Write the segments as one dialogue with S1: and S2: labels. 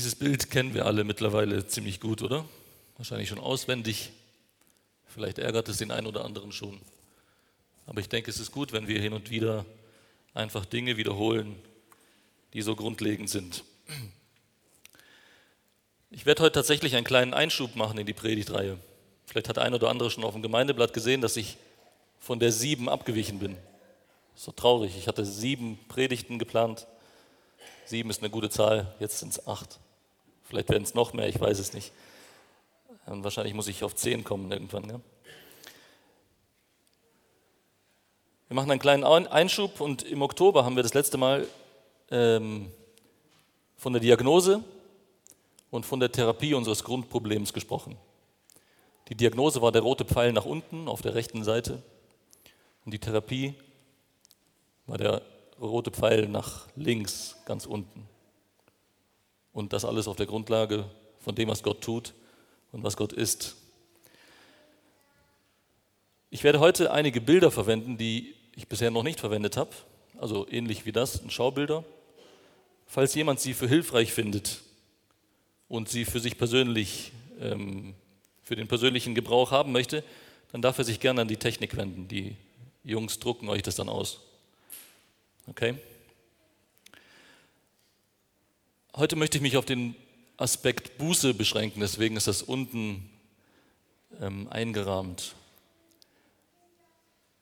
S1: Dieses Bild kennen wir alle mittlerweile ziemlich gut, oder? Wahrscheinlich schon auswendig. Vielleicht ärgert es den einen oder anderen schon. Aber ich denke, es ist gut, wenn wir hin und wieder einfach Dinge wiederholen, die so grundlegend sind. Ich werde heute tatsächlich einen kleinen Einschub machen in die Predigtreihe. Vielleicht hat ein oder andere schon auf dem Gemeindeblatt gesehen, dass ich von der sieben abgewichen bin. So traurig. Ich hatte sieben Predigten geplant. Sieben ist eine gute Zahl, jetzt sind es acht. Vielleicht werden es noch mehr, ich weiß es nicht. Und wahrscheinlich muss ich auf zehn kommen irgendwann. Ja? Wir machen einen kleinen Einschub und im Oktober haben wir das letzte Mal ähm, von der Diagnose und von der Therapie unseres Grundproblems gesprochen. Die Diagnose war der rote Pfeil nach unten auf der rechten Seite und die Therapie war der rote Pfeil nach links, ganz unten. Und das alles auf der Grundlage von dem, was Gott tut und was Gott ist. Ich werde heute einige Bilder verwenden, die ich bisher noch nicht verwendet habe, also ähnlich wie das, Schaubilder. Falls jemand sie für hilfreich findet und sie für sich persönlich, ähm, für den persönlichen Gebrauch haben möchte, dann darf er sich gerne an die Technik wenden. Die Jungs drucken euch das dann aus. Okay? Heute möchte ich mich auf den Aspekt Buße beschränken, deswegen ist das unten ähm, eingerahmt.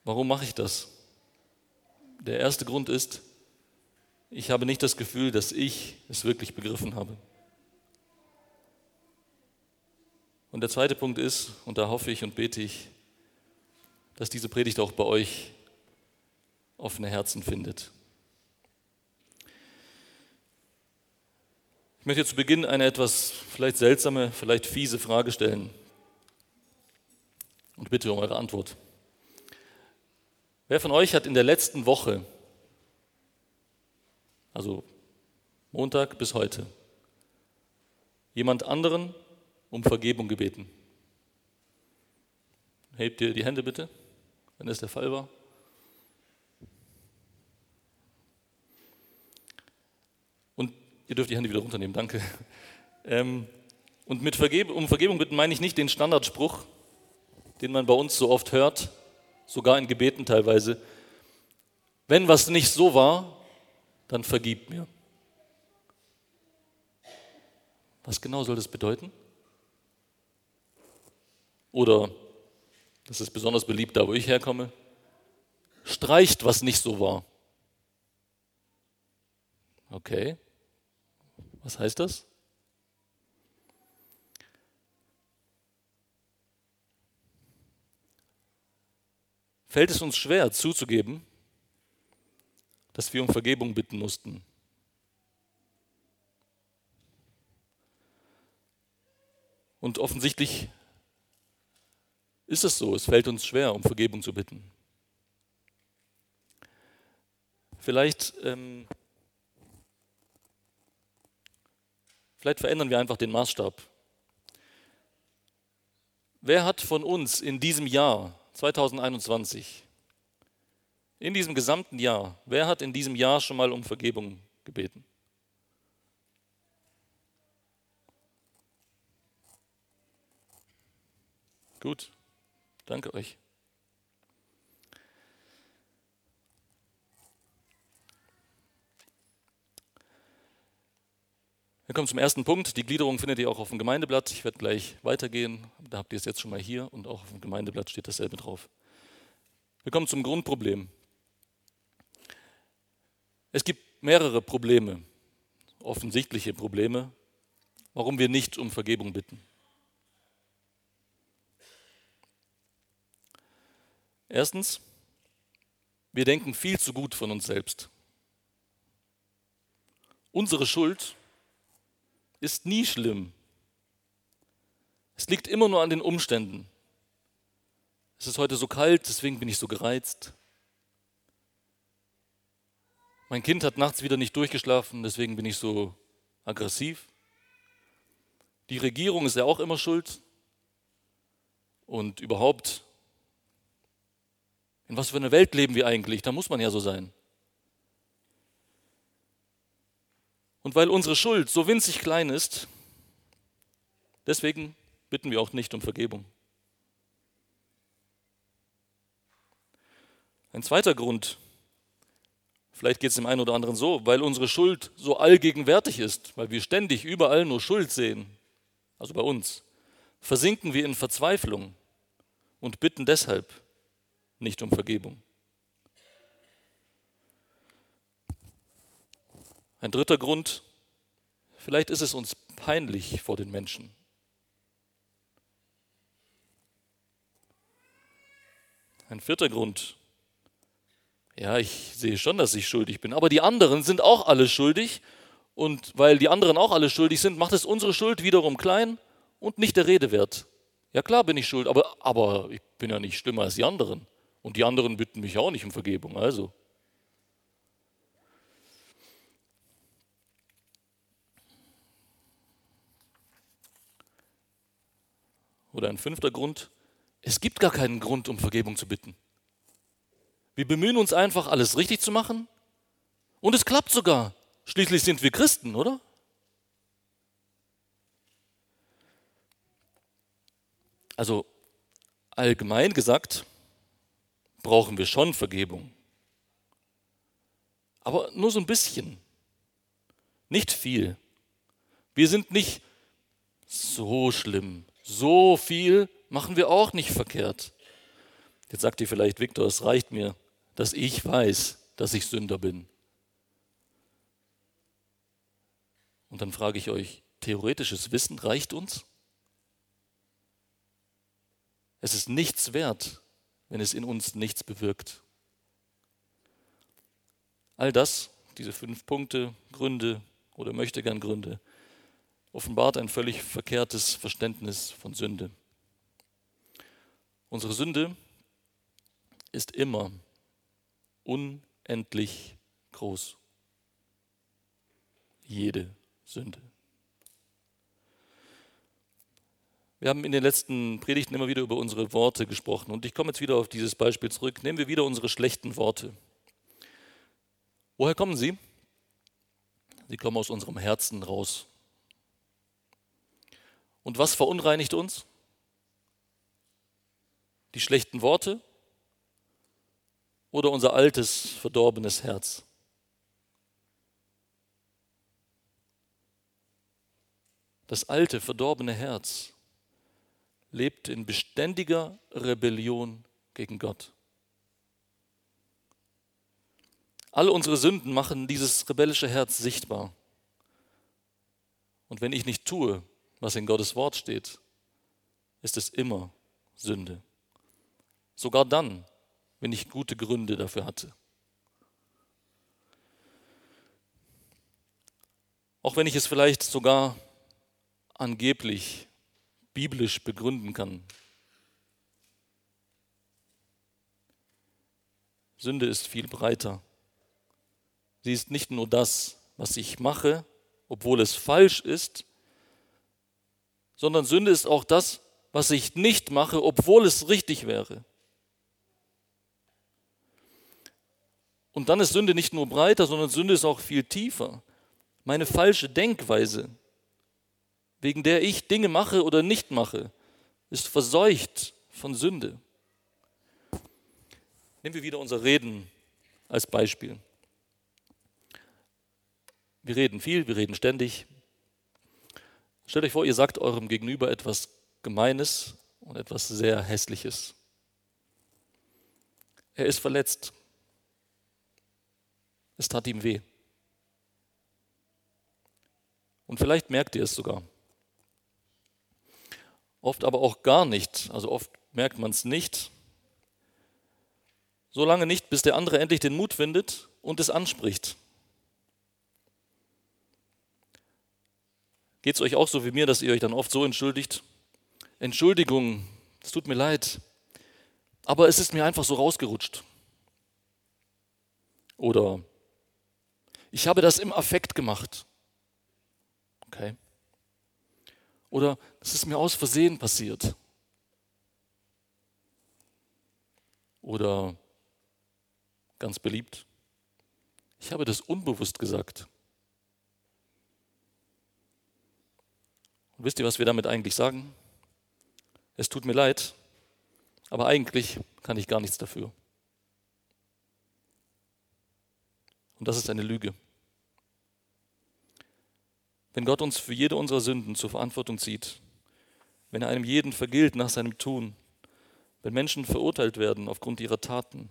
S1: Warum mache ich das? Der erste Grund ist, ich habe nicht das Gefühl, dass ich es wirklich begriffen habe. Und der zweite Punkt ist, und da hoffe ich und bete ich, dass diese Predigt auch bei euch offene Herzen findet. Möchte zu Beginn eine etwas vielleicht seltsame, vielleicht fiese Frage stellen und bitte um eure Antwort. Wer von euch hat in der letzten Woche, also Montag bis heute, jemand anderen um Vergebung gebeten? Hebt ihr die Hände bitte, wenn das der Fall war. Und ihr dürft die Hände wieder runternehmen, danke. Ähm, und mit Vergeb um Vergebung bitten meine ich nicht den Standardspruch, den man bei uns so oft hört, sogar in Gebeten teilweise, wenn was nicht so war, dann vergib mir. Was genau soll das bedeuten? Oder, das ist besonders beliebt da, wo ich herkomme, streicht, was nicht so war. Okay, was heißt das? fällt es uns schwer zuzugeben, dass wir um Vergebung bitten mussten. Und offensichtlich ist es so, es fällt uns schwer, um Vergebung zu bitten. Vielleicht, ähm, vielleicht verändern wir einfach den Maßstab. Wer hat von uns in diesem Jahr 2021. In diesem gesamten Jahr, wer hat in diesem Jahr schon mal um Vergebung gebeten? Gut, danke euch. Wir kommen zum ersten Punkt. Die Gliederung findet ihr auch auf dem Gemeindeblatt. Ich werde gleich weitergehen. Da habt ihr es jetzt schon mal hier und auch auf dem Gemeindeblatt steht dasselbe drauf. Wir kommen zum Grundproblem. Es gibt mehrere Probleme, offensichtliche Probleme, warum wir nicht um Vergebung bitten. Erstens, wir denken viel zu gut von uns selbst. Unsere Schuld ist nie schlimm. Es liegt immer nur an den Umständen. Es ist heute so kalt, deswegen bin ich so gereizt. Mein Kind hat nachts wieder nicht durchgeschlafen, deswegen bin ich so aggressiv. Die Regierung ist ja auch immer schuld. Und überhaupt, in was für einer Welt leben wir eigentlich? Da muss man ja so sein. Und weil unsere Schuld so winzig klein ist, deswegen bitten wir auch nicht um Vergebung. Ein zweiter Grund, vielleicht geht es dem einen oder anderen so, weil unsere Schuld so allgegenwärtig ist, weil wir ständig überall nur Schuld sehen, also bei uns, versinken wir in Verzweiflung und bitten deshalb nicht um Vergebung. Ein dritter Grund, vielleicht ist es uns peinlich vor den Menschen. Ein vierter Grund, ja, ich sehe schon, dass ich schuldig bin, aber die anderen sind auch alle schuldig und weil die anderen auch alle schuldig sind, macht es unsere Schuld wiederum klein und nicht der Rede wert. Ja klar bin ich schuld, aber, aber ich bin ja nicht schlimmer als die anderen. Und die anderen bitten mich auch nicht um Vergebung. Also. Oder ein fünfter Grund, es gibt gar keinen Grund, um Vergebung zu bitten. Wir bemühen uns einfach, alles richtig zu machen und es klappt sogar. Schließlich sind wir Christen, oder? Also allgemein gesagt brauchen wir schon Vergebung. Aber nur so ein bisschen. Nicht viel. Wir sind nicht so schlimm. So viel machen wir auch nicht verkehrt. Jetzt sagt ihr vielleicht, Viktor, es reicht mir, dass ich weiß, dass ich Sünder bin. Und dann frage ich euch, theoretisches Wissen reicht uns? Es ist nichts wert, wenn es in uns nichts bewirkt. All das, diese fünf Punkte, Gründe oder möchte gern Gründe, offenbart ein völlig verkehrtes Verständnis von Sünde. Unsere Sünde ist immer unendlich groß. Jede Sünde. Wir haben in den letzten Predigten immer wieder über unsere Worte gesprochen und ich komme jetzt wieder auf dieses Beispiel zurück. Nehmen wir wieder unsere schlechten Worte. Woher kommen sie? Sie kommen aus unserem Herzen raus. Und was verunreinigt uns? Die schlechten Worte oder unser altes, verdorbenes Herz? Das alte, verdorbene Herz lebt in beständiger Rebellion gegen Gott. Alle unsere Sünden machen dieses rebellische Herz sichtbar. Und wenn ich nicht tue, was in Gottes Wort steht, ist es immer Sünde. Sogar dann, wenn ich gute Gründe dafür hatte. Auch wenn ich es vielleicht sogar angeblich biblisch begründen kann. Sünde ist viel breiter. Sie ist nicht nur das, was ich mache, obwohl es falsch ist, sondern Sünde ist auch das, was ich nicht mache, obwohl es richtig wäre. Und dann ist Sünde nicht nur breiter, sondern Sünde ist auch viel tiefer. Meine falsche Denkweise, wegen der ich Dinge mache oder nicht mache, ist verseucht von Sünde. Nehmen wir wieder unser Reden als Beispiel. Wir reden viel, wir reden ständig. Stellt euch vor, ihr sagt eurem Gegenüber etwas Gemeines und etwas sehr Hässliches. Er ist verletzt. Es tat ihm weh. Und vielleicht merkt ihr es sogar oft aber auch gar nicht. Also oft merkt man es nicht. So lange nicht, bis der andere endlich den Mut findet und es anspricht. Geht es euch auch so wie mir, dass ihr euch dann oft so entschuldigt? Entschuldigung, es tut mir leid, aber es ist mir einfach so rausgerutscht. Oder ich habe das im Affekt gemacht. Okay. Oder es ist mir aus Versehen passiert. Oder ganz beliebt, ich habe das unbewusst gesagt. Und wisst ihr, was wir damit eigentlich sagen? Es tut mir leid, aber eigentlich kann ich gar nichts dafür. Und das ist eine Lüge. Wenn Gott uns für jede unserer Sünden zur Verantwortung zieht, wenn er einem jeden vergilt nach seinem Tun, wenn Menschen verurteilt werden aufgrund ihrer Taten,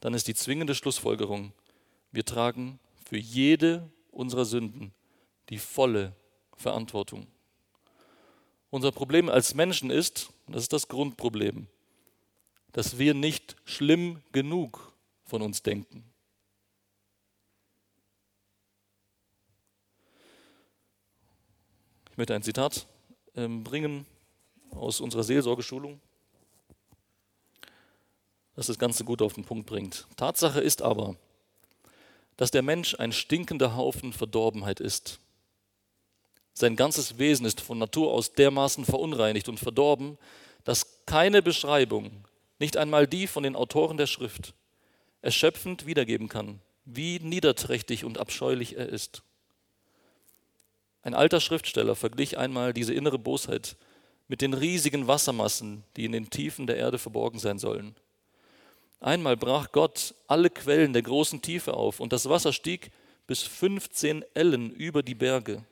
S1: dann ist die zwingende Schlussfolgerung, wir tragen für jede unserer Sünden die volle Verantwortung. Unser Problem als Menschen ist, das ist das Grundproblem, dass wir nicht schlimm genug von uns denken. Ich möchte ein Zitat ähm, bringen aus unserer Seelsorgeschulung, das das Ganze gut auf den Punkt bringt. Tatsache ist aber, dass der Mensch ein stinkender Haufen Verdorbenheit ist. Sein ganzes Wesen ist von Natur aus dermaßen verunreinigt und verdorben, dass keine Beschreibung, nicht einmal die von den Autoren der Schrift, erschöpfend wiedergeben kann, wie niederträchtig und abscheulich er ist. Ein alter Schriftsteller verglich einmal diese innere Bosheit mit den riesigen Wassermassen, die in den Tiefen der Erde verborgen sein sollen. Einmal brach Gott alle Quellen der großen Tiefe auf und das Wasser stieg bis 15 Ellen über die Berge.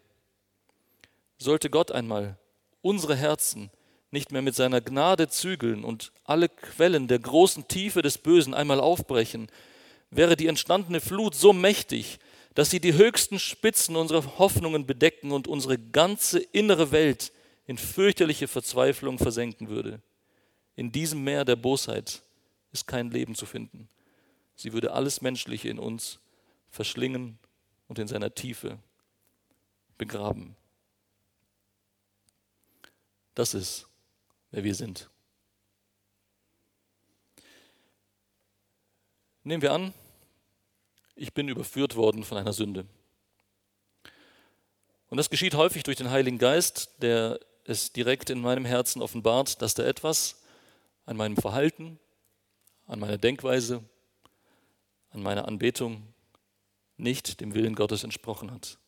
S1: Sollte Gott einmal unsere Herzen nicht mehr mit seiner Gnade zügeln und alle Quellen der großen Tiefe des Bösen einmal aufbrechen, wäre die entstandene Flut so mächtig, dass sie die höchsten Spitzen unserer Hoffnungen bedecken und unsere ganze innere Welt in fürchterliche Verzweiflung versenken würde. In diesem Meer der Bosheit ist kein Leben zu finden. Sie würde alles Menschliche in uns verschlingen und in seiner Tiefe begraben. Das ist, wer wir sind. Nehmen wir an, ich bin überführt worden von einer Sünde. Und das geschieht häufig durch den Heiligen Geist, der es direkt in meinem Herzen offenbart, dass da etwas an meinem Verhalten, an meiner Denkweise, an meiner Anbetung nicht dem Willen Gottes entsprochen hat.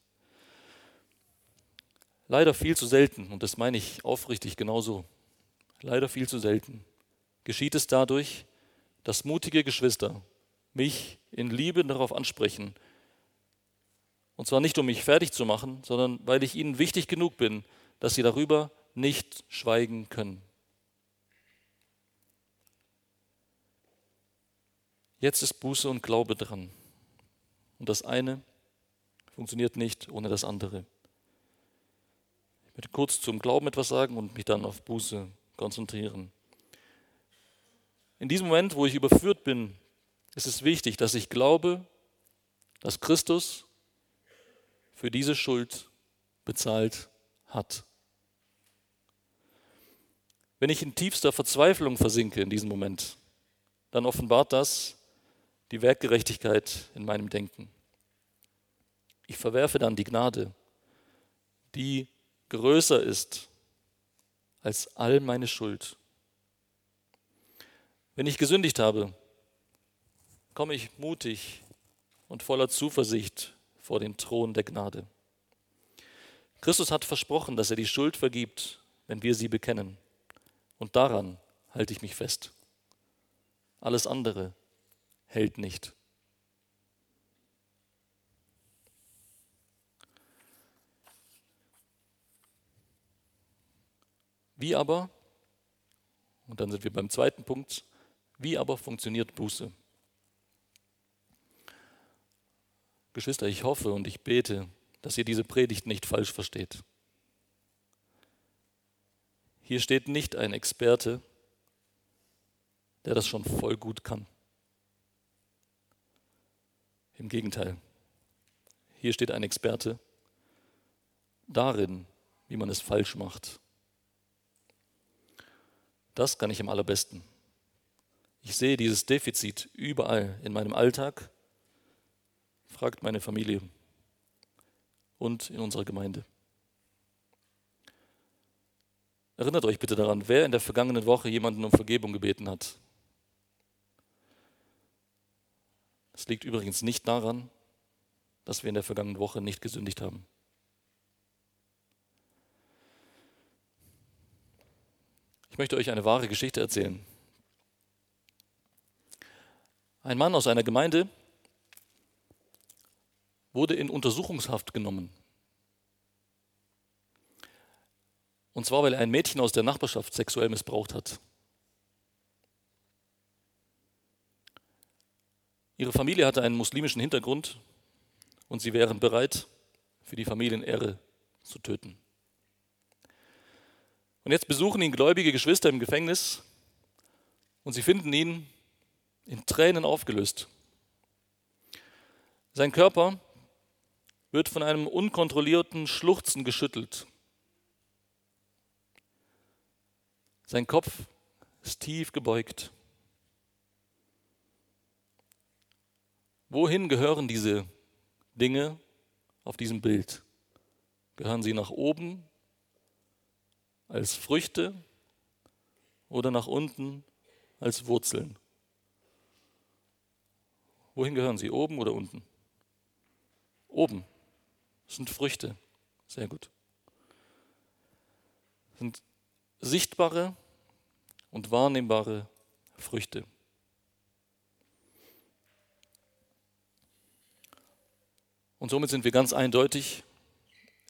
S1: Leider viel zu selten, und das meine ich aufrichtig genauso, leider viel zu selten, geschieht es dadurch, dass mutige Geschwister mich in Liebe darauf ansprechen. Und zwar nicht, um mich fertig zu machen, sondern weil ich ihnen wichtig genug bin, dass sie darüber nicht schweigen können. Jetzt ist Buße und Glaube dran. Und das eine funktioniert nicht ohne das andere. Möchte kurz zum Glauben etwas sagen und mich dann auf Buße konzentrieren. In diesem Moment, wo ich überführt bin ist es wichtig, dass ich glaube, dass Christus für diese Schuld bezahlt hat. Wenn ich in tiefster Verzweiflung versinke in diesem Moment, dann offenbart das die Werkgerechtigkeit in meinem Denken. Ich verwerfe dann die Gnade, die größer ist als all meine Schuld. Wenn ich gesündigt habe, komme ich mutig und voller Zuversicht vor den Thron der Gnade. Christus hat versprochen, dass er die Schuld vergibt, wenn wir sie bekennen. Und daran halte ich mich fest. Alles andere hält nicht. Wie aber, und dann sind wir beim zweiten Punkt, wie aber funktioniert Buße? Geschwister, ich hoffe und ich bete, dass ihr diese Predigt nicht falsch versteht. Hier steht nicht ein Experte, der das schon voll gut kann. Im Gegenteil, hier steht ein Experte darin, wie man es falsch macht. Das kann ich am allerbesten. Ich sehe dieses Defizit überall in meinem Alltag fragt meine Familie und in unserer Gemeinde. Erinnert euch bitte daran, wer in der vergangenen Woche jemanden um Vergebung gebeten hat. Es liegt übrigens nicht daran, dass wir in der vergangenen Woche nicht gesündigt haben. Möchte euch eine wahre Geschichte erzählen. Ein Mann aus einer Gemeinde wurde in Untersuchungshaft genommen. Und zwar, weil er ein Mädchen aus der Nachbarschaft sexuell missbraucht hat. Ihre Familie hatte einen muslimischen Hintergrund und sie wären bereit, für die Familienehre zu töten. Und jetzt besuchen ihn gläubige Geschwister im Gefängnis und sie finden ihn in Tränen aufgelöst. Sein Körper wird von einem unkontrollierten Schluchzen geschüttelt. Sein Kopf ist tief gebeugt. Wohin gehören diese Dinge auf diesem Bild? Gehören sie nach oben als Früchte oder nach unten als Wurzeln? Wohin gehören sie? Oben oder unten? Oben sind Früchte. Sehr gut. Sind sichtbare und wahrnehmbare Früchte. Und somit sind wir ganz eindeutig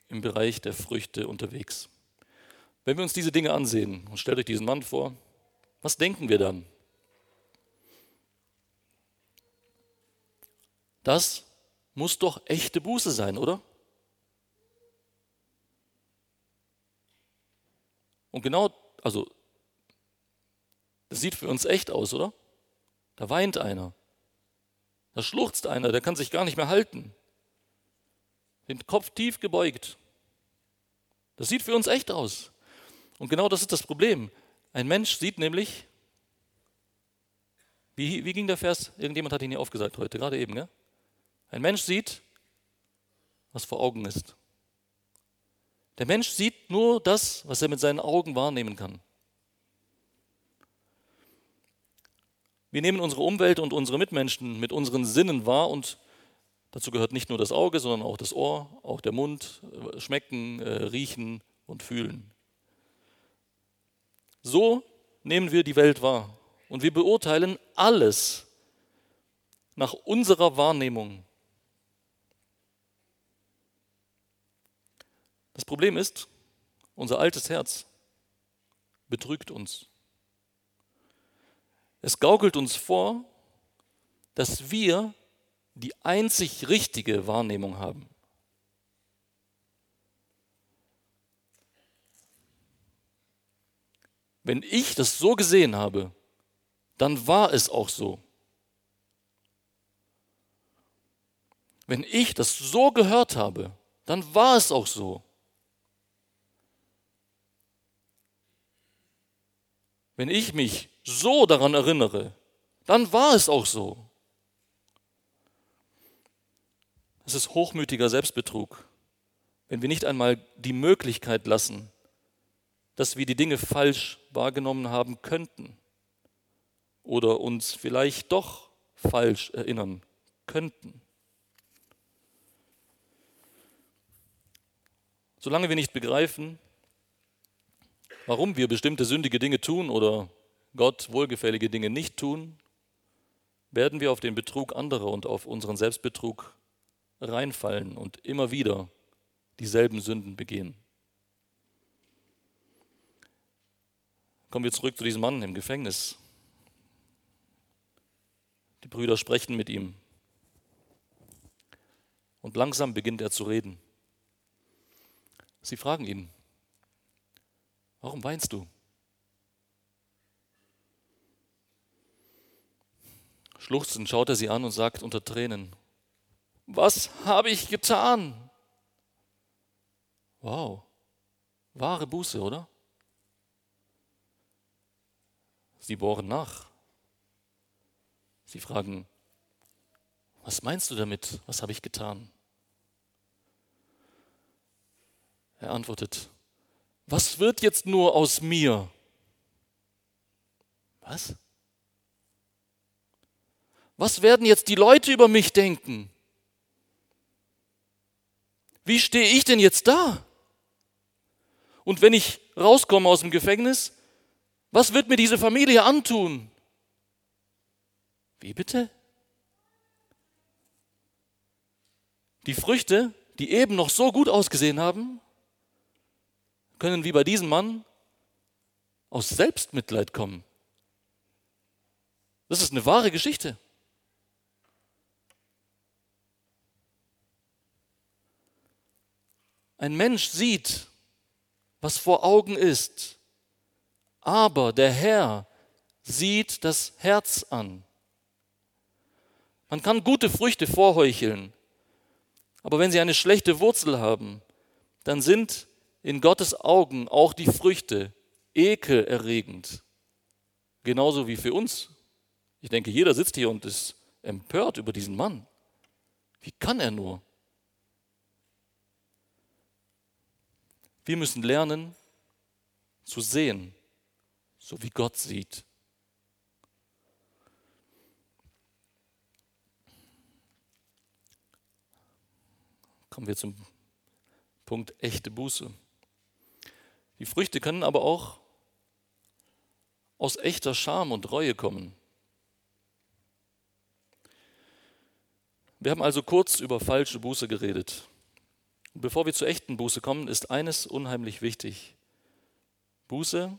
S1: im Bereich der Früchte unterwegs. Wenn wir uns diese Dinge ansehen und stellt euch diesen Mann vor, was denken wir dann? Das muss doch echte Buße sein, oder? Und genau, also, das sieht für uns echt aus, oder? Da weint einer. Da schluchzt einer, der kann sich gar nicht mehr halten. Den Kopf tief gebeugt. Das sieht für uns echt aus. Und genau das ist das Problem. Ein Mensch sieht nämlich, wie, wie ging der Vers? Irgendjemand hat ihn hier aufgesagt heute, gerade eben. Gell? Ein Mensch sieht, was vor Augen ist. Der Mensch sieht nur das, was er mit seinen Augen wahrnehmen kann. Wir nehmen unsere Umwelt und unsere Mitmenschen mit unseren Sinnen wahr und dazu gehört nicht nur das Auge, sondern auch das Ohr, auch der Mund, äh, schmecken, äh, riechen und fühlen. So nehmen wir die Welt wahr und wir beurteilen alles nach unserer Wahrnehmung. Das Problem ist, unser altes Herz betrügt uns. Es gaukelt uns vor, dass wir die einzig richtige Wahrnehmung haben. Wenn ich das so gesehen habe, dann war es auch so. Wenn ich das so gehört habe, dann war es auch so. Wenn ich mich so daran erinnere, dann war es auch so. Es ist hochmütiger Selbstbetrug, wenn wir nicht einmal die Möglichkeit lassen, dass wir die Dinge falsch wahrgenommen haben könnten oder uns vielleicht doch falsch erinnern könnten. Solange wir nicht begreifen, warum wir bestimmte sündige Dinge tun oder Gott wohlgefällige Dinge nicht tun, werden wir auf den Betrug anderer und auf unseren Selbstbetrug reinfallen und immer wieder dieselben Sünden begehen. Kommen wir zurück zu diesem Mann im Gefängnis. Die Brüder sprechen mit ihm. Und langsam beginnt er zu reden. Sie fragen ihn, Warum weinst du? Schluchzend schaut er sie an und sagt unter Tränen, was habe ich getan? Wow, wahre Buße, oder? Sie bohren nach. Sie fragen, was meinst du damit? Was habe ich getan? Er antwortet, was wird jetzt nur aus mir? Was? Was werden jetzt die Leute über mich denken? Wie stehe ich denn jetzt da? Und wenn ich rauskomme aus dem Gefängnis, Was wird mir diese Familie antun? Wie bitte? Die Früchte, die eben noch so gut ausgesehen haben, können wie bei diesem Mann aus Selbstmitleid kommen. Das ist eine wahre Geschichte. Ein Mensch sieht, was vor Augen ist, aber der Herr sieht das Herz an. Man kann gute Früchte vorheucheln, aber wenn sie eine schlechte Wurzel haben, dann sind in Gottes Augen auch die Früchte ekelerregend. Genauso wie für uns. Ich denke, jeder sitzt hier und ist empört über diesen Mann. Wie kann er nur? Wir müssen lernen zu sehen, so wie Gott sieht. Kommen wir zum Punkt echte Buße. Die Früchte können aber auch aus echter Scham und Reue kommen. Wir haben also kurz über falsche Buße geredet. Bevor wir zur echten Buße kommen, ist eines unheimlich wichtig. Buße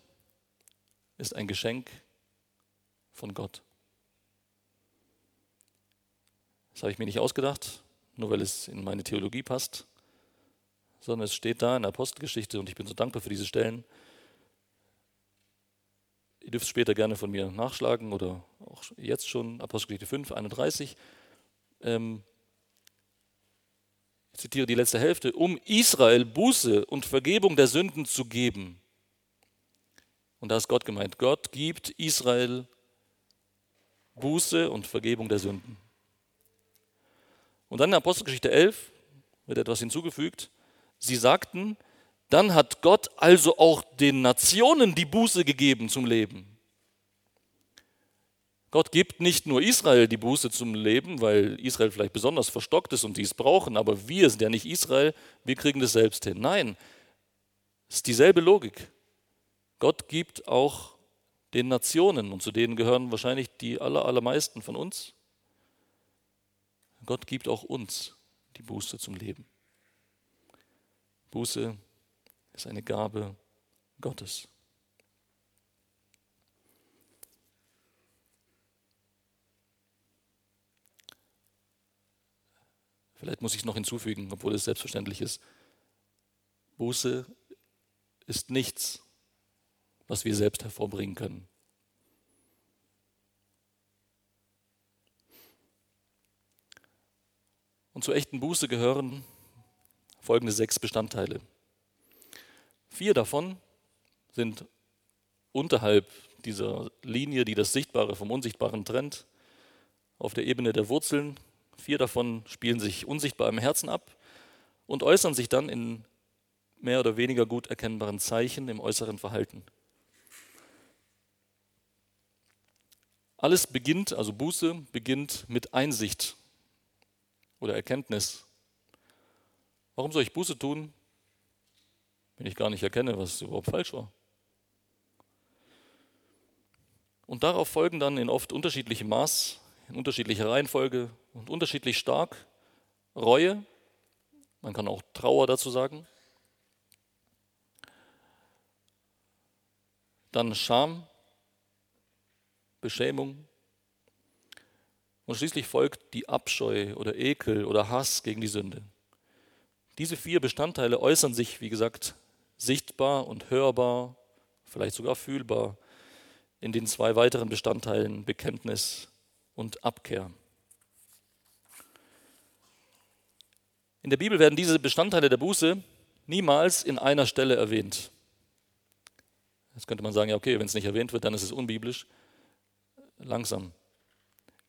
S1: ist ein Geschenk von Gott. Das habe ich mir nicht ausgedacht, nur weil es in meine Theologie passt, sondern es steht da in der Apostelgeschichte und ich bin so dankbar für diese Stellen. Ihr dürft es später gerne von mir nachschlagen oder auch jetzt schon, Apostelgeschichte 5, 31. Ähm, ich zitiere die letzte Hälfte, um Israel Buße und Vergebung der Sünden zu geben. Und da ist Gott gemeint. Gott gibt Israel Buße und Vergebung der Sünden. Und dann in Apostelgeschichte 11 wird etwas hinzugefügt. Sie sagten, dann hat Gott also auch den Nationen die Buße gegeben zum Leben. Gott gibt nicht nur Israel die Buße zum Leben, weil Israel vielleicht besonders verstockt ist und die es brauchen, aber wir sind ja nicht Israel, wir kriegen das selbst hin. Nein, es ist dieselbe Logik. Gott gibt auch den Nationen, und zu denen gehören wahrscheinlich die aller, allermeisten von uns, Gott gibt auch uns die Buße zum Leben. Buße ist eine Gabe Gottes. Vielleicht muss ich noch hinzufügen, obwohl es selbstverständlich ist. Buße ist nichts, was wir selbst hervorbringen können. Und zur echten Buße gehören folgende sechs Bestandteile. Vier davon sind unterhalb dieser Linie, die das Sichtbare vom Unsichtbaren trennt, auf der Ebene der Wurzeln Vier davon spielen sich unsichtbar im Herzen ab und äußern sich dann in mehr oder weniger gut erkennbaren Zeichen im äußeren Verhalten. Alles beginnt, also Buße beginnt mit Einsicht oder Erkenntnis. Warum soll ich Buße tun, wenn ich gar nicht erkenne, was überhaupt falsch war? Und darauf folgen dann in oft unterschiedlichem Maß in unterschiedlicher Reihenfolge und unterschiedlich stark. Reue, man kann auch Trauer dazu sagen. Dann Scham, Beschämung. Und schließlich folgt die Abscheu oder Ekel oder Hass gegen die Sünde. Diese vier Bestandteile äußern sich, wie gesagt, sichtbar und hörbar, vielleicht sogar fühlbar in den zwei weiteren Bestandteilen Bekenntnis und Abkehr. In der Bibel werden diese Bestandteile der Buße niemals in einer Stelle erwähnt. Jetzt könnte man sagen, ja okay, wenn es nicht erwähnt wird, dann ist es unbiblisch. Langsam.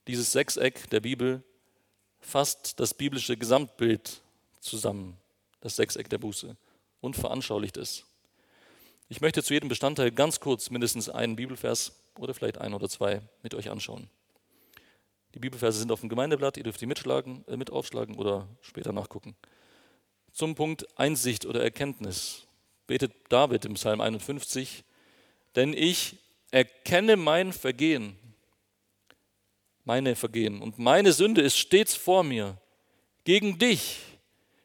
S1: Dieses Sechseck der Bibel fasst das biblische Gesamtbild zusammen, das Sechseck der Buße, und veranschaulicht es. Ich möchte zu jedem Bestandteil ganz kurz mindestens einen Bibelvers oder vielleicht ein oder zwei mit euch anschauen. Die Bibelverse sind auf dem Gemeindeblatt, ihr dürft die mitschlagen, äh, mit aufschlagen oder später nachgucken. Zum Punkt Einsicht oder Erkenntnis betet David im Psalm 51, denn ich erkenne mein Vergehen, meine Vergehen und meine Sünde ist stets vor mir. Gegen dich,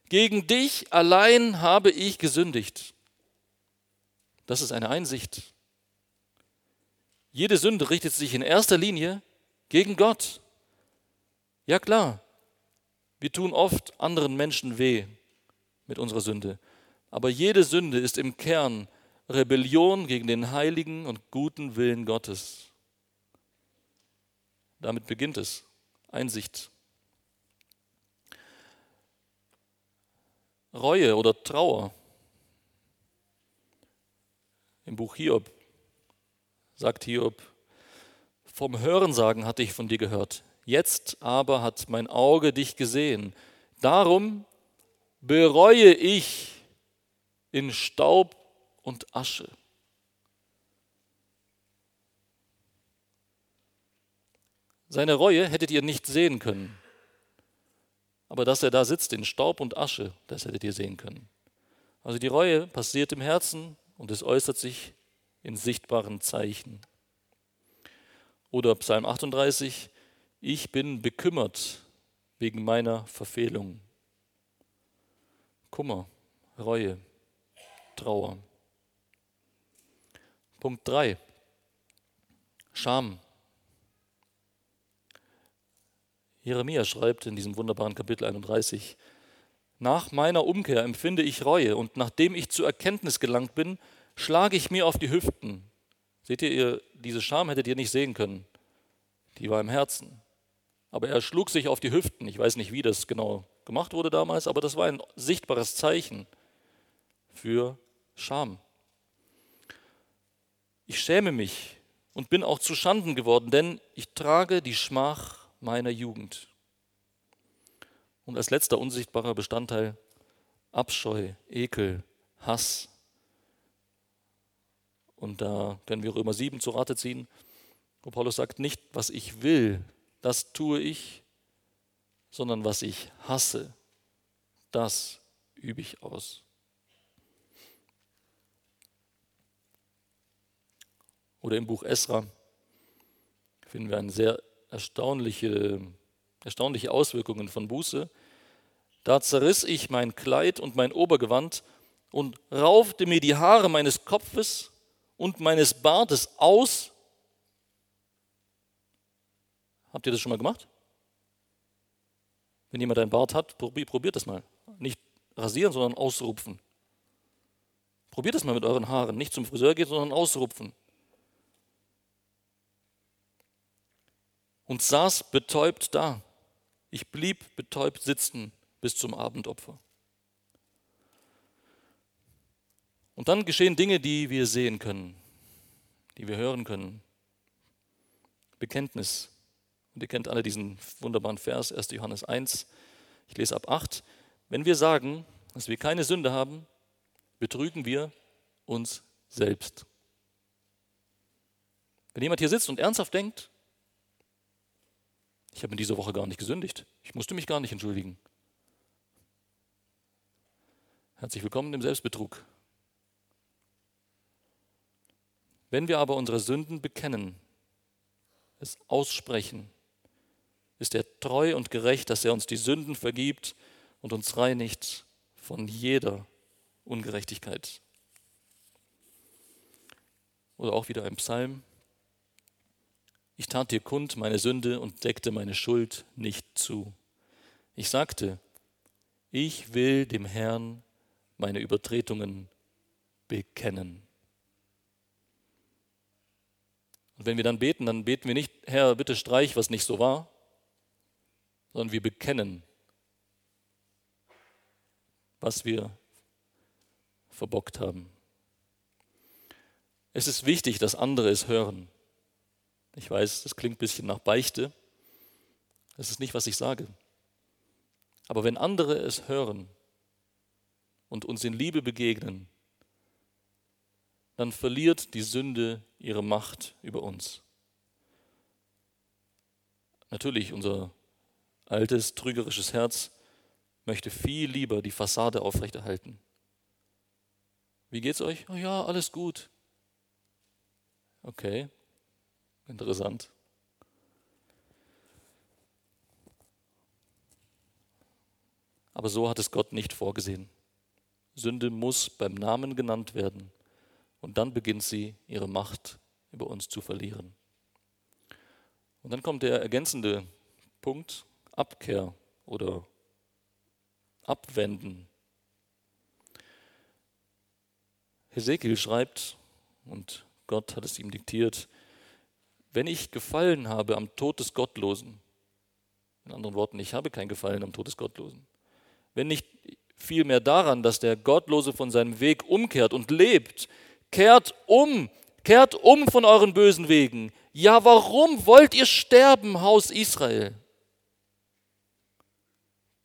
S1: gegen dich allein habe ich gesündigt. Das ist eine Einsicht. Jede Sünde richtet sich in erster Linie gegen Gott. Ja klar, wir tun oft anderen Menschen weh mit unserer Sünde. Aber jede Sünde ist im Kern Rebellion gegen den heiligen und guten Willen Gottes. Damit beginnt es. Einsicht. Reue oder Trauer. Im Buch Hiob sagt Hiob, vom Hörensagen hatte ich von dir gehört, jetzt aber hat mein Auge dich gesehen. Darum bereue ich in Staub und Asche. Seine Reue hättet ihr nicht sehen können. Aber dass er da sitzt in Staub und Asche, das hättet ihr sehen können. Also die Reue passiert im Herzen und es äußert sich in sichtbaren Zeichen. Oder Psalm 38, ich bin bekümmert wegen meiner Verfehlung. Kummer, Reue, Trauer. Punkt 3. Scham. Jeremia schreibt in diesem wunderbaren Kapitel 31, Nach meiner Umkehr empfinde ich Reue und nachdem ich zur Erkenntnis gelangt bin, schlage ich mir auf die Hüften. Seht ihr, ihr, diese Scham hättet ihr nicht sehen können. Die war im Herzen. Aber er schlug sich auf die Hüften. Ich weiß nicht, wie das genau gemacht wurde damals, aber das war ein sichtbares Zeichen für Scham. Ich schäme mich und bin auch zu Schanden geworden, denn ich trage die Schmach meiner Jugend. Und als letzter unsichtbarer Bestandteil Abscheu, Ekel, Hass. Und da können wir Römer 7 zu Rate ziehen, wo Paulus sagt, nicht was ich will, das tue ich, sondern was ich hasse, das übe ich aus. Oder im Buch Esra finden wir eine sehr erstaunliche, erstaunliche Auswirkungen von Buße. Da zerriss ich mein Kleid und mein Obergewand und raufte mir die Haare meines Kopfes und meines Bartes aus. Habt ihr das schon mal gemacht? Wenn jemand einen Bart hat, probiert das mal. Nicht rasieren, sondern ausrupfen. Probiert das mal mit euren Haaren. Nicht zum Friseur gehen, sondern ausrupfen. Und saß betäubt da. Ich blieb betäubt sitzen bis zum Abendopfer. Und dann geschehen Dinge, die wir sehen können, die wir hören können. Bekenntnis. Und ihr kennt alle diesen wunderbaren Vers, 1. Johannes 1. Ich lese ab 8. Wenn wir sagen, dass wir keine Sünde haben, betrügen wir uns selbst. Wenn jemand hier sitzt und ernsthaft denkt, ich habe in dieser Woche gar nicht gesündigt, ich musste mich gar nicht entschuldigen. Herzlich willkommen im Selbstbetrug. Wenn wir aber unsere Sünden bekennen, es aussprechen, ist er treu und gerecht, dass er uns die Sünden vergibt und uns reinigt von jeder Ungerechtigkeit. Oder auch wieder ein Psalm. Ich tat dir kund meine Sünde und deckte meine Schuld nicht zu. Ich sagte, ich will dem Herrn meine Übertretungen bekennen. Und wenn wir dann beten, dann beten wir nicht, Herr, bitte streich, was nicht so war, sondern wir bekennen, was wir verbockt haben. Es ist wichtig, dass andere es hören. Ich weiß, das klingt ein bisschen nach Beichte. Das ist nicht, was ich sage. Aber wenn andere es hören und uns in Liebe begegnen, dann verliert die Sünde ihre Macht über uns. Natürlich, unser altes, trügerisches Herz möchte viel lieber die Fassade aufrechterhalten. Wie geht's euch? Oh ja, alles gut. Okay, Interessant. Aber so hat es Gott nicht vorgesehen. Sünde muss beim Namen genannt werden und dann beginnt sie ihre Macht über uns zu verlieren. Und dann kommt der ergänzende Punkt, Abkehr oder Abwenden. Hesekiel schreibt, und Gott hat es ihm diktiert, wenn ich gefallen habe am Tod des Gottlosen, in anderen Worten, ich habe kein Gefallen am Tod des Gottlosen, wenn nicht vielmehr daran, dass der Gottlose von seinem Weg umkehrt und lebt, kehrt um, kehrt um von euren bösen Wegen. Ja, warum wollt ihr sterben, Haus Israel?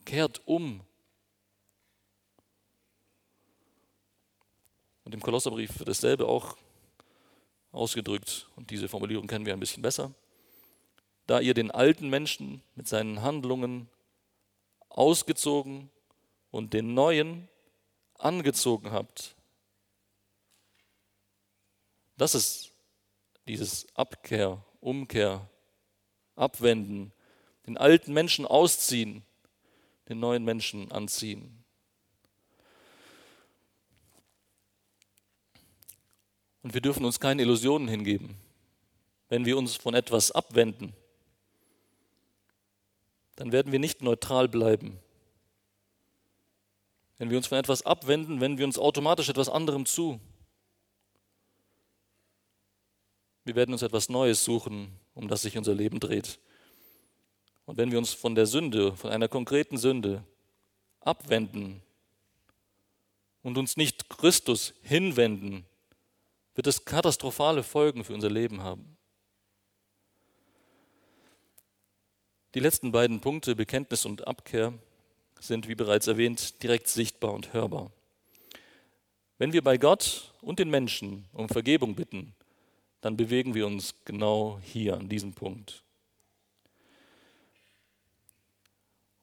S1: Kehrt um. Und im Kolosserbrief wird dasselbe auch ausgedrückt. Und diese Formulierung kennen wir ein bisschen besser. Da ihr den alten Menschen mit seinen Handlungen ausgezogen und den neuen angezogen habt. Das ist dieses Abkehr, Umkehr, Abwenden, den alten Menschen ausziehen, den neuen Menschen anziehen. Und wir dürfen uns keine Illusionen hingeben. Wenn wir uns von etwas abwenden, dann werden wir nicht neutral bleiben. Wenn wir uns von etwas abwenden, wenden wir uns automatisch etwas anderem zu. Wir werden uns etwas Neues suchen, um das sich unser Leben dreht. Und wenn wir uns von der Sünde, von einer konkreten Sünde abwenden und uns nicht Christus hinwenden, wird es katastrophale Folgen für unser Leben haben. Die letzten beiden Punkte, Bekenntnis und Abkehr, sind, wie bereits erwähnt, direkt sichtbar und hörbar. Wenn wir bei Gott und den Menschen um Vergebung bitten, dann bewegen wir uns genau hier an diesem Punkt.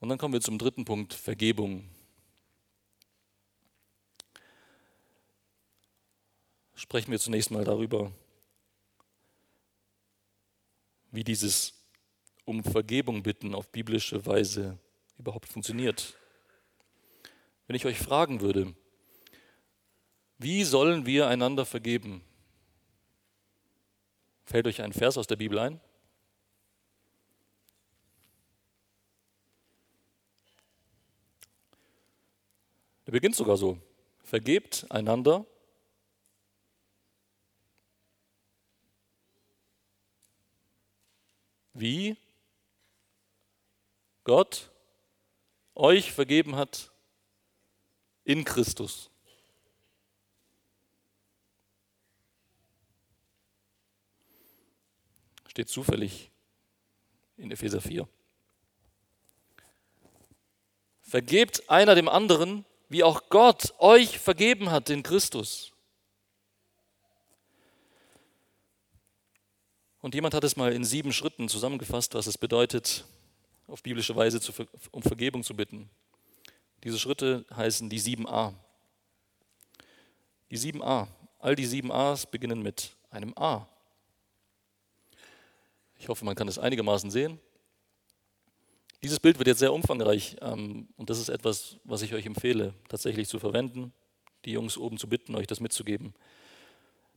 S1: Und dann kommen wir zum dritten Punkt, Vergebung. Sprechen wir zunächst mal darüber, wie dieses um Vergebung bitten auf biblische Weise überhaupt funktioniert. Wenn ich euch fragen würde, wie sollen wir einander vergeben? Fällt euch ein Vers aus der Bibel ein? Der beginnt sogar so. Vergebt einander. Wie Gott euch vergeben hat in Christus. Steht zufällig in Epheser 4. Vergebt einer dem anderen, wie auch Gott euch vergeben hat in Christus. Und jemand hat es mal in sieben Schritten zusammengefasst, was es bedeutet, auf biblische Weise zu, um Vergebung zu bitten. Diese Schritte heißen die 7a. Die 7a. All die 7 A's beginnen mit einem A. Ich hoffe, man kann es einigermaßen sehen. Dieses Bild wird jetzt sehr umfangreich ähm, und das ist etwas, was ich euch empfehle, tatsächlich zu verwenden, die Jungs oben zu bitten, euch das mitzugeben.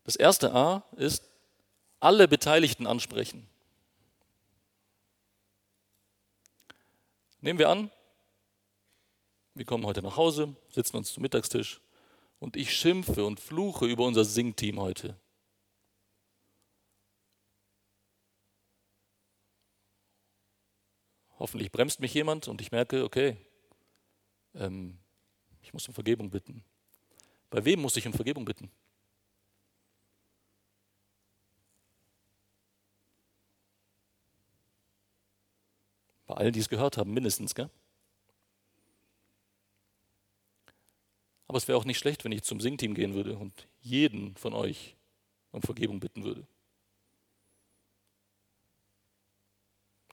S1: Das erste A ist alle Beteiligten ansprechen. Nehmen wir an, wir kommen heute nach Hause, sitzen uns zum Mittagstisch und ich schimpfe und fluche über unser Singteam heute. Hoffentlich bremst mich jemand und ich merke, okay, ähm, ich muss um Vergebung bitten. Bei wem muss ich um Vergebung bitten? Bei allen, die es gehört haben, mindestens, gell? Aber es wäre auch nicht schlecht, wenn ich zum Singteam gehen würde und jeden von euch um Vergebung bitten würde.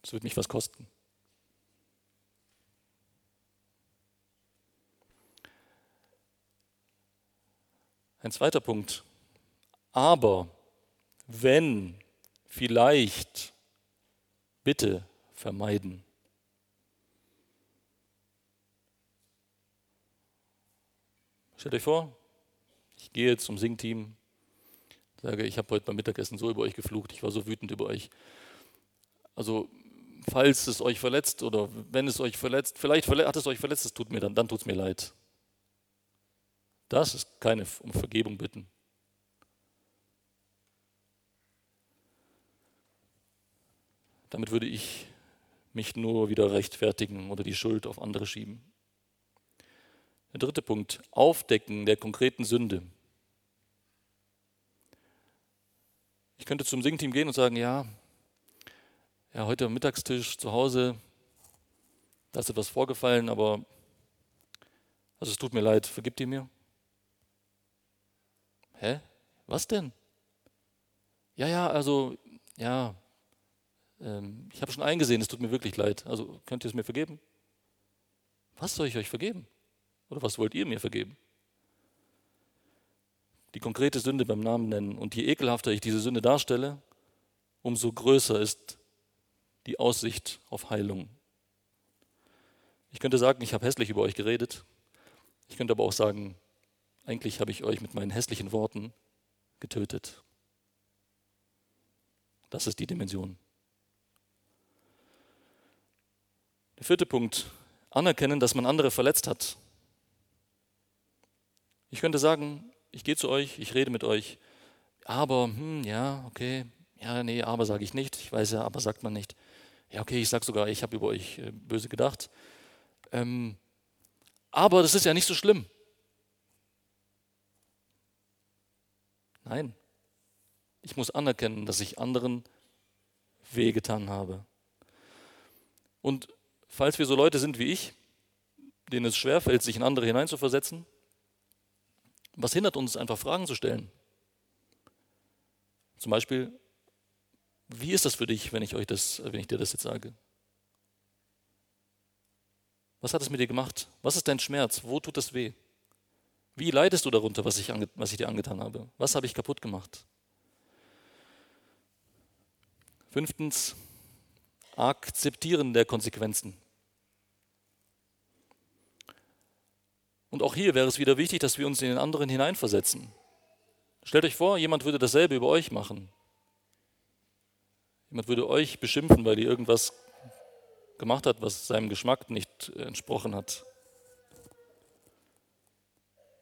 S1: Das wird mich was kosten. Ein zweiter Punkt. Aber wenn vielleicht, bitte vermeiden. Stellt euch vor, ich gehe zum Singteam, sage, ich habe heute beim Mittagessen so über euch geflucht, ich war so wütend über euch. Also, falls es euch verletzt oder wenn es euch verletzt, vielleicht hat es euch verletzt, es tut mir dann, dann tut es mir leid. Das ist keine um Vergebung bitten. Damit würde ich mich nur wieder rechtfertigen oder die Schuld auf andere schieben. Der dritte Punkt, Aufdecken der konkreten Sünde. Ich könnte zum Singteam gehen und sagen, ja, ja, heute am Mittagstisch zu Hause, da ist etwas vorgefallen, aber also es tut mir leid, vergibt ihr mir? Hä? Was denn? Ja, ja, also, ja, ähm, ich habe schon eingesehen, es tut mir wirklich leid. Also könnt ihr es mir vergeben? Was soll ich euch vergeben? Oder was wollt ihr mir vergeben? Die konkrete Sünde beim Namen nennen. Und je ekelhafter ich diese Sünde darstelle, umso größer ist die Aussicht auf Heilung. Ich könnte sagen, ich habe hässlich über euch geredet. Ich könnte aber auch sagen, eigentlich habe ich euch mit meinen hässlichen Worten getötet. Das ist die Dimension. Der vierte Punkt, anerkennen, dass man andere verletzt hat. Ich könnte sagen, ich gehe zu euch, ich rede mit euch, aber, hm, ja, okay, ja, nee, aber sage ich nicht. Ich weiß ja, aber sagt man nicht. Ja, okay, ich sage sogar, ich habe über euch äh, böse gedacht. Ähm, aber das ist ja nicht so schlimm. Nein, ich muss anerkennen, dass ich anderen wehgetan habe. Und falls wir so Leute sind wie ich, denen es schwerfällt, sich in andere hineinzuversetzen, was hindert uns, einfach Fragen zu stellen? Zum Beispiel, wie ist das für dich, wenn ich, euch das, wenn ich dir das jetzt sage? Was hat es mit dir gemacht? Was ist dein Schmerz? Wo tut es weh? Wie leidest du darunter, was ich, was ich dir angetan habe? Was habe ich kaputt gemacht? Fünftens, Akzeptieren der Konsequenzen. Und auch hier wäre es wieder wichtig, dass wir uns in den anderen hineinversetzen. Stellt euch vor, jemand würde dasselbe über euch machen. Jemand würde euch beschimpfen, weil ihr irgendwas gemacht habt, was seinem Geschmack nicht entsprochen hat.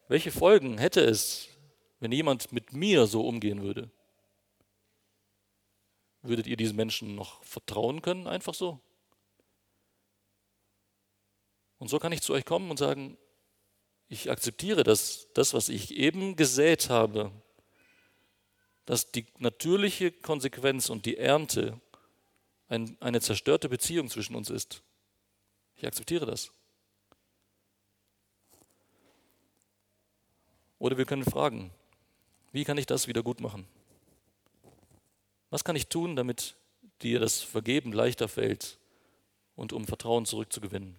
S1: Welche Folgen hätte es, wenn jemand mit mir so umgehen würde? Würdet ihr diesen Menschen noch vertrauen können, einfach so? Und so kann ich zu euch kommen und sagen, ich akzeptiere das, das, was ich eben gesät habe, dass die natürliche Konsequenz und die Ernte ein, eine zerstörte Beziehung zwischen uns ist. Ich akzeptiere das. Oder wir können fragen, wie kann ich das wieder gut machen? Was kann ich tun, damit dir das Vergeben leichter fällt und um Vertrauen zurückzugewinnen?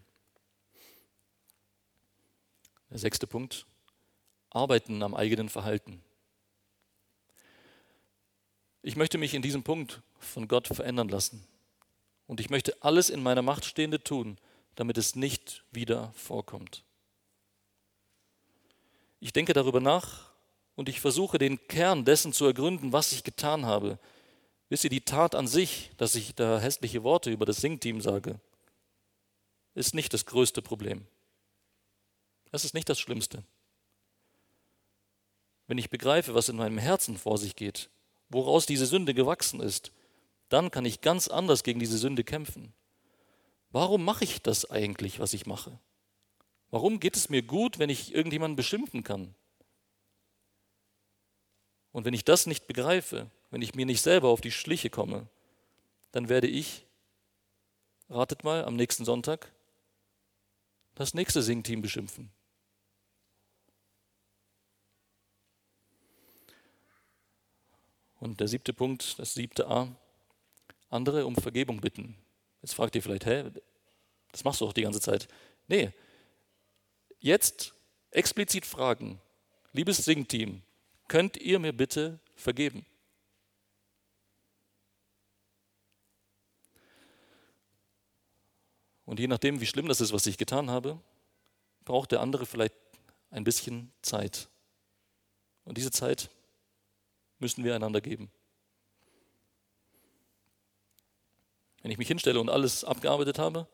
S1: Der sechste Punkt, arbeiten am eigenen Verhalten. Ich möchte mich in diesem Punkt von Gott verändern lassen. Und ich möchte alles in meiner Macht Stehende tun, damit es nicht wieder vorkommt. Ich denke darüber nach und ich versuche den Kern dessen zu ergründen, was ich getan habe, Wisst ihr, die Tat an sich, dass ich da hässliche Worte über das Singteam sage, ist nicht das größte Problem. Das ist nicht das Schlimmste. Wenn ich begreife, was in meinem Herzen vor sich geht, woraus diese Sünde gewachsen ist, dann kann ich ganz anders gegen diese Sünde kämpfen. Warum mache ich das eigentlich, was ich mache? Warum geht es mir gut, wenn ich irgendjemanden beschimpfen kann? Und wenn ich das nicht begreife, wenn ich mir nicht selber auf die Schliche komme, dann werde ich, ratet mal, am nächsten Sonntag das nächste Singteam beschimpfen. Und der siebte Punkt, das siebte A, andere um Vergebung bitten. Jetzt fragt ihr vielleicht, hä, das machst du doch die ganze Zeit. Nee, jetzt explizit fragen, liebes Singteam, könnt ihr mir bitte vergeben? Und je nachdem, wie schlimm das ist, was ich getan habe, braucht der andere vielleicht ein bisschen Zeit. Und diese Zeit müssen wir einander geben. Wenn ich mich hinstelle und alles abgearbeitet habe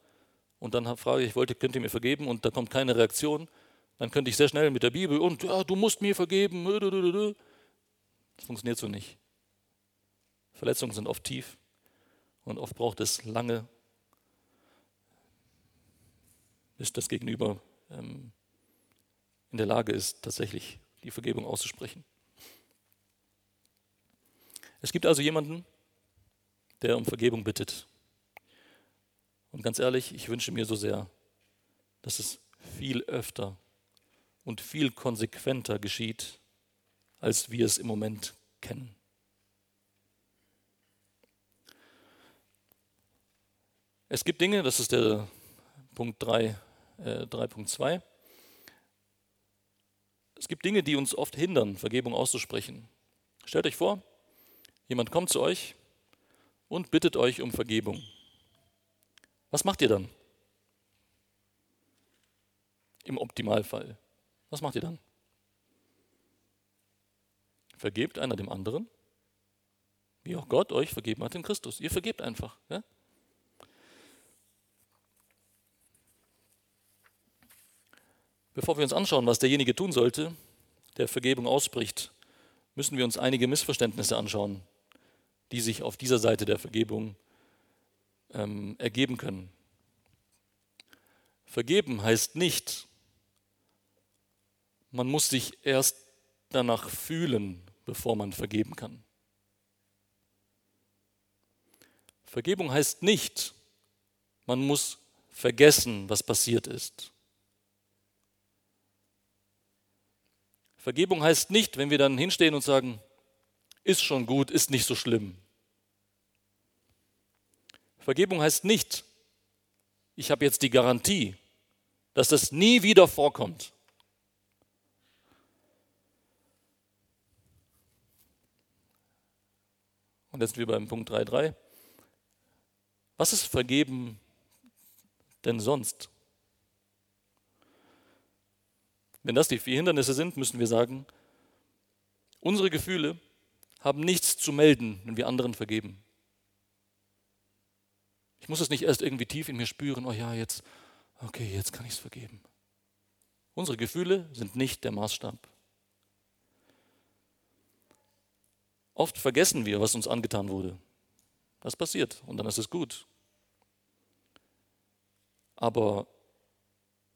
S1: und dann frage ich, wollte, könnt ihr mir vergeben und da kommt keine Reaktion, dann könnte ich sehr schnell mit der Bibel und ja, du musst mir vergeben. Das funktioniert so nicht. Verletzungen sind oft tief und oft braucht es lange, bis das Gegenüber ähm, in der Lage ist, tatsächlich die Vergebung auszusprechen. Es gibt also jemanden, der um Vergebung bittet. Und ganz ehrlich, ich wünsche mir so sehr, dass es viel öfter und viel konsequenter geschieht, als wir es im Moment kennen. Es gibt Dinge, das ist der Punkt 3, äh, 3.2. Es gibt Dinge, die uns oft hindern, Vergebung auszusprechen. Stellt euch vor, jemand kommt zu euch und bittet euch um Vergebung. Was macht ihr dann? Im Optimalfall. Was macht ihr dann? Vergebt einer dem anderen, wie auch Gott euch vergeben hat in Christus. Ihr vergebt einfach. Ja? Bevor wir uns anschauen, was derjenige tun sollte, der Vergebung ausspricht, müssen wir uns einige Missverständnisse anschauen, die sich auf dieser Seite der Vergebung ähm, ergeben können. Vergeben heißt nicht, man muss sich erst danach fühlen, bevor man vergeben kann. Vergebung heißt nicht, man muss vergessen, was passiert ist. Vergebung heißt nicht, wenn wir dann hinstehen und sagen, ist schon gut, ist nicht so schlimm. Vergebung heißt nicht, ich habe jetzt die Garantie, dass das nie wieder vorkommt. Und jetzt sind wir beim Punkt 3.3. Was ist Vergeben denn sonst? Wenn das die vier Hindernisse sind, müssen wir sagen, unsere Gefühle haben nichts zu melden, wenn wir anderen vergeben. Ich muss es nicht erst irgendwie tief in mir spüren, oh ja, jetzt, okay, jetzt kann ich es vergeben. Unsere Gefühle sind nicht der Maßstab. Oft vergessen wir, was uns angetan wurde. Das passiert und dann ist es gut. Aber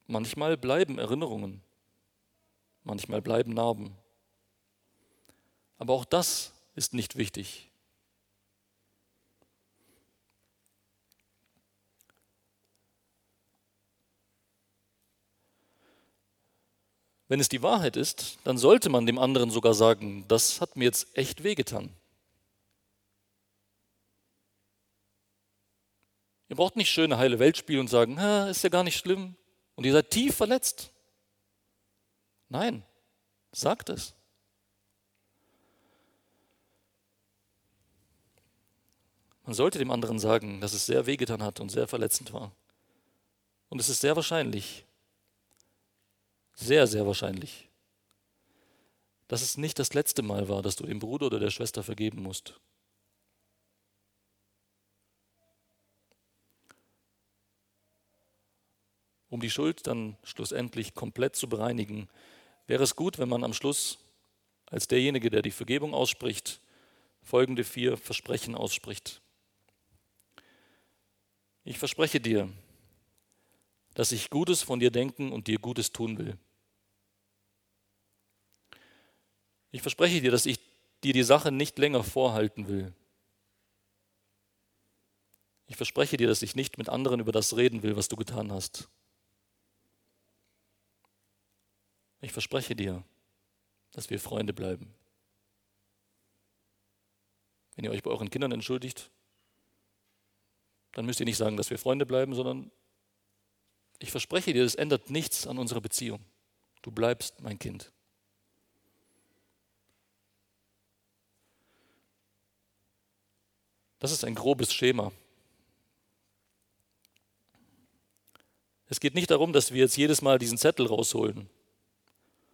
S1: manchmal bleiben Erinnerungen, manchmal bleiben Narben. Aber auch das ist nicht wichtig. Wenn es die Wahrheit ist, dann sollte man dem anderen sogar sagen, das hat mir jetzt echt wehgetan. Ihr braucht nicht schöne heile Welt spielen und sagen, ist ja gar nicht schlimm und ihr seid tief verletzt. Nein, sagt es. Man sollte dem anderen sagen, dass es sehr wehgetan hat und sehr verletzend war. Und es ist sehr wahrscheinlich, sehr, sehr wahrscheinlich, dass es nicht das letzte Mal war, dass du dem Bruder oder der Schwester vergeben musst. Um die Schuld dann schlussendlich komplett zu bereinigen, wäre es gut, wenn man am Schluss als derjenige, der die Vergebung ausspricht, folgende vier Versprechen ausspricht. Ich verspreche dir, dass ich Gutes von dir denken und dir Gutes tun will. Ich verspreche dir, dass ich dir die Sache nicht länger vorhalten will. Ich verspreche dir, dass ich nicht mit anderen über das reden will, was du getan hast. Ich verspreche dir, dass wir Freunde bleiben. Wenn ihr euch bei euren Kindern entschuldigt, dann müsst ihr nicht sagen, dass wir Freunde bleiben, sondern ich verspreche dir, es ändert nichts an unserer Beziehung. Du bleibst mein Kind. Das ist ein grobes Schema. Es geht nicht darum, dass wir jetzt jedes Mal diesen Zettel rausholen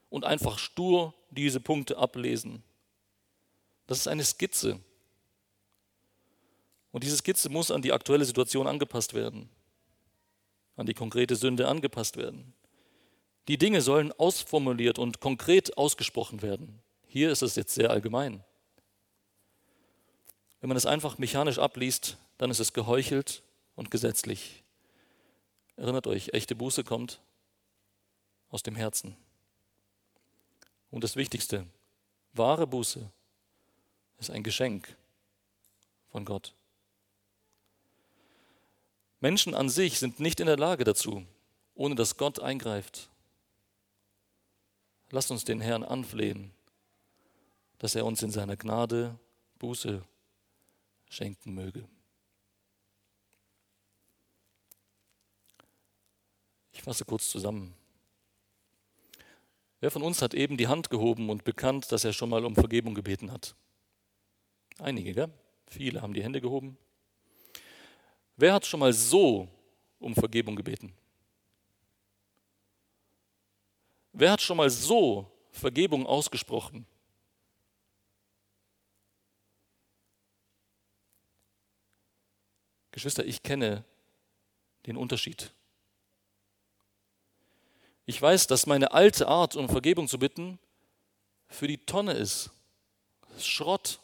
S1: und einfach stur diese Punkte ablesen. Das ist eine Skizze. Und diese Skizze muss an die aktuelle Situation angepasst werden, an die konkrete Sünde angepasst werden. Die Dinge sollen ausformuliert und konkret ausgesprochen werden. Hier ist es jetzt sehr allgemein. Wenn man es einfach mechanisch abliest, dann ist es geheuchelt und gesetzlich. Erinnert euch, echte Buße kommt aus dem Herzen. Und das Wichtigste, wahre Buße ist ein Geschenk von Gott. Menschen an sich sind nicht in der Lage dazu, ohne dass Gott eingreift. Lasst uns den Herrn anflehen, dass er uns in seiner Gnade Buße schenken möge. Ich fasse kurz zusammen. Wer von uns hat eben die Hand gehoben und bekannt, dass er schon mal um Vergebung gebeten hat? Einige, gell? Viele haben die Hände gehoben. Wer hat schon mal so um Vergebung gebeten? Wer hat schon mal so Vergebung ausgesprochen? Geschwister, ich kenne den Unterschied. Ich weiß, dass meine alte Art, um Vergebung zu bitten, für die Tonne ist. Schrott.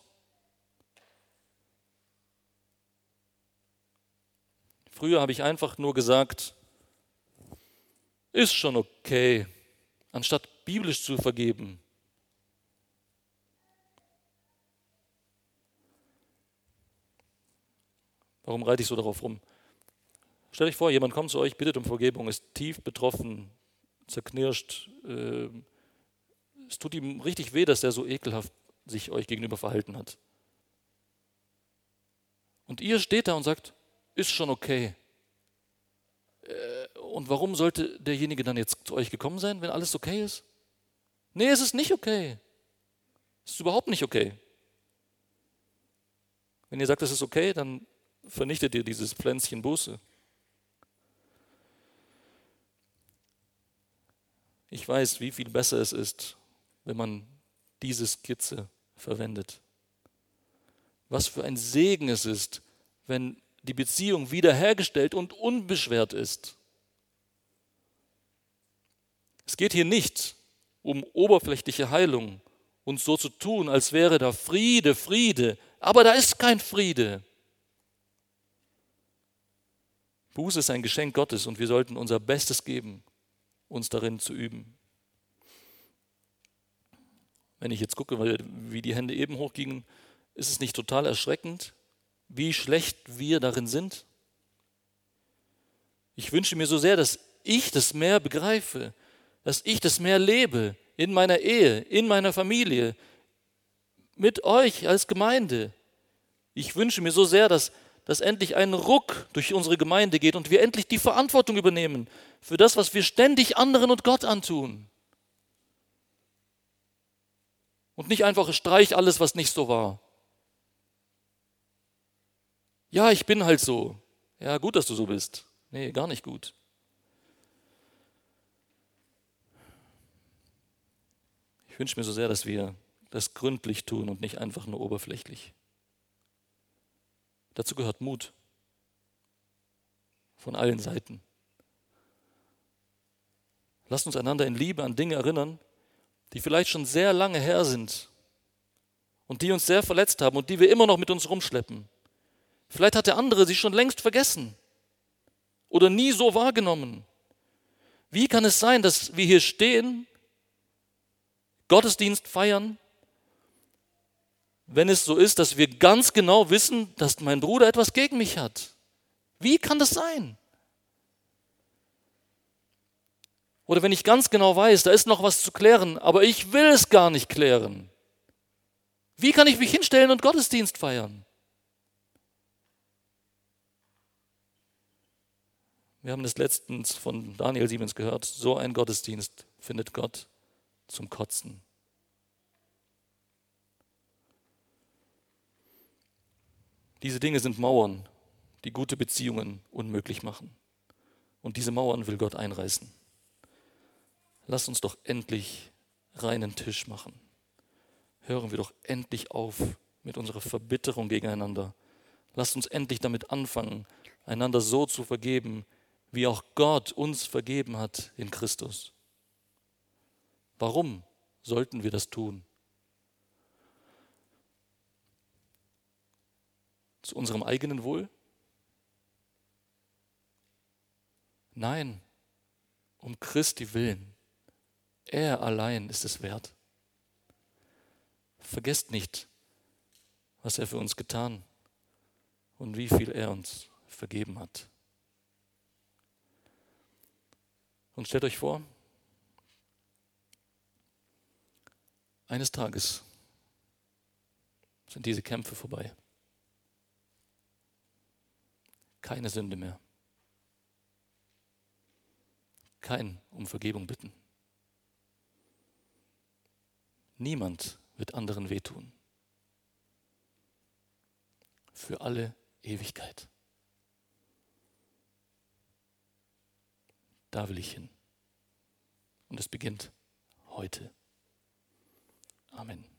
S1: Früher habe ich einfach nur gesagt, ist schon okay, anstatt biblisch zu vergeben. Warum reite ich so darauf rum? Stell dich vor, jemand kommt zu euch, bittet um Vergebung, ist tief betroffen, zerknirscht. Äh, es tut ihm richtig weh, dass er so ekelhaft sich euch gegenüber verhalten hat. Und ihr steht da und sagt, ist schon okay. Äh, und warum sollte derjenige dann jetzt zu euch gekommen sein, wenn alles okay ist? Nee, es ist nicht okay. Es ist überhaupt nicht okay. Wenn ihr sagt, es ist okay, dann vernichtet ihr dieses Pflänzchen Buße. Ich weiß, wie viel besser es ist, wenn man diese Skizze verwendet. Was für ein Segen es ist, wenn die Beziehung wiederhergestellt und unbeschwert ist. Es geht hier nicht um oberflächliche Heilung und so zu tun, als wäre da Friede, Friede, aber da ist kein Friede. Buße ist ein Geschenk Gottes und wir sollten unser Bestes geben, uns darin zu üben. Wenn ich jetzt gucke, wie die Hände eben hochgingen, ist es nicht total erschreckend, wie schlecht wir darin sind? Ich wünsche mir so sehr, dass ich das mehr begreife, dass ich das mehr lebe in meiner Ehe, in meiner Familie, mit euch als Gemeinde. Ich wünsche mir so sehr, dass dass endlich ein Ruck durch unsere Gemeinde geht und wir endlich die Verantwortung übernehmen für das, was wir ständig anderen und Gott antun. Und nicht einfach streich alles, was nicht so war. Ja, ich bin halt so. Ja, gut, dass du so bist. Nee, gar nicht gut. Ich wünsche mir so sehr, dass wir das gründlich tun und nicht einfach nur oberflächlich. Dazu gehört Mut von allen Seiten. Lasst uns einander in Liebe an Dinge erinnern, die vielleicht schon sehr lange her sind und die uns sehr verletzt haben und die wir immer noch mit uns rumschleppen. Vielleicht hat der andere sie schon längst vergessen oder nie so wahrgenommen. Wie kann es sein, dass wir hier stehen, Gottesdienst feiern wenn es so ist, dass wir ganz genau wissen, dass mein Bruder etwas gegen mich hat? Wie kann das sein? Oder wenn ich ganz genau weiß, da ist noch was zu klären, aber ich will es gar nicht klären. Wie kann ich mich hinstellen und Gottesdienst feiern? Wir haben das letztens von Daniel Siemens gehört. So ein Gottesdienst findet Gott zum Kotzen. Diese Dinge sind Mauern, die gute Beziehungen unmöglich machen. Und diese Mauern will Gott einreißen. Lass uns doch endlich reinen Tisch machen. Hören wir doch endlich auf mit unserer Verbitterung gegeneinander. Lasst uns endlich damit anfangen, einander so zu vergeben, wie auch Gott uns vergeben hat in Christus. Warum sollten wir das tun? Zu unserem eigenen Wohl? Nein, um Christi willen. Er allein ist es wert. Vergesst nicht, was er für uns getan und wie viel er uns vergeben hat. Und stellt euch vor, eines Tages sind diese Kämpfe vorbei. Keine Sünde mehr. Kein um Vergebung bitten. Niemand wird anderen wehtun. Für alle Ewigkeit. Da will ich hin. Und es beginnt heute. Amen.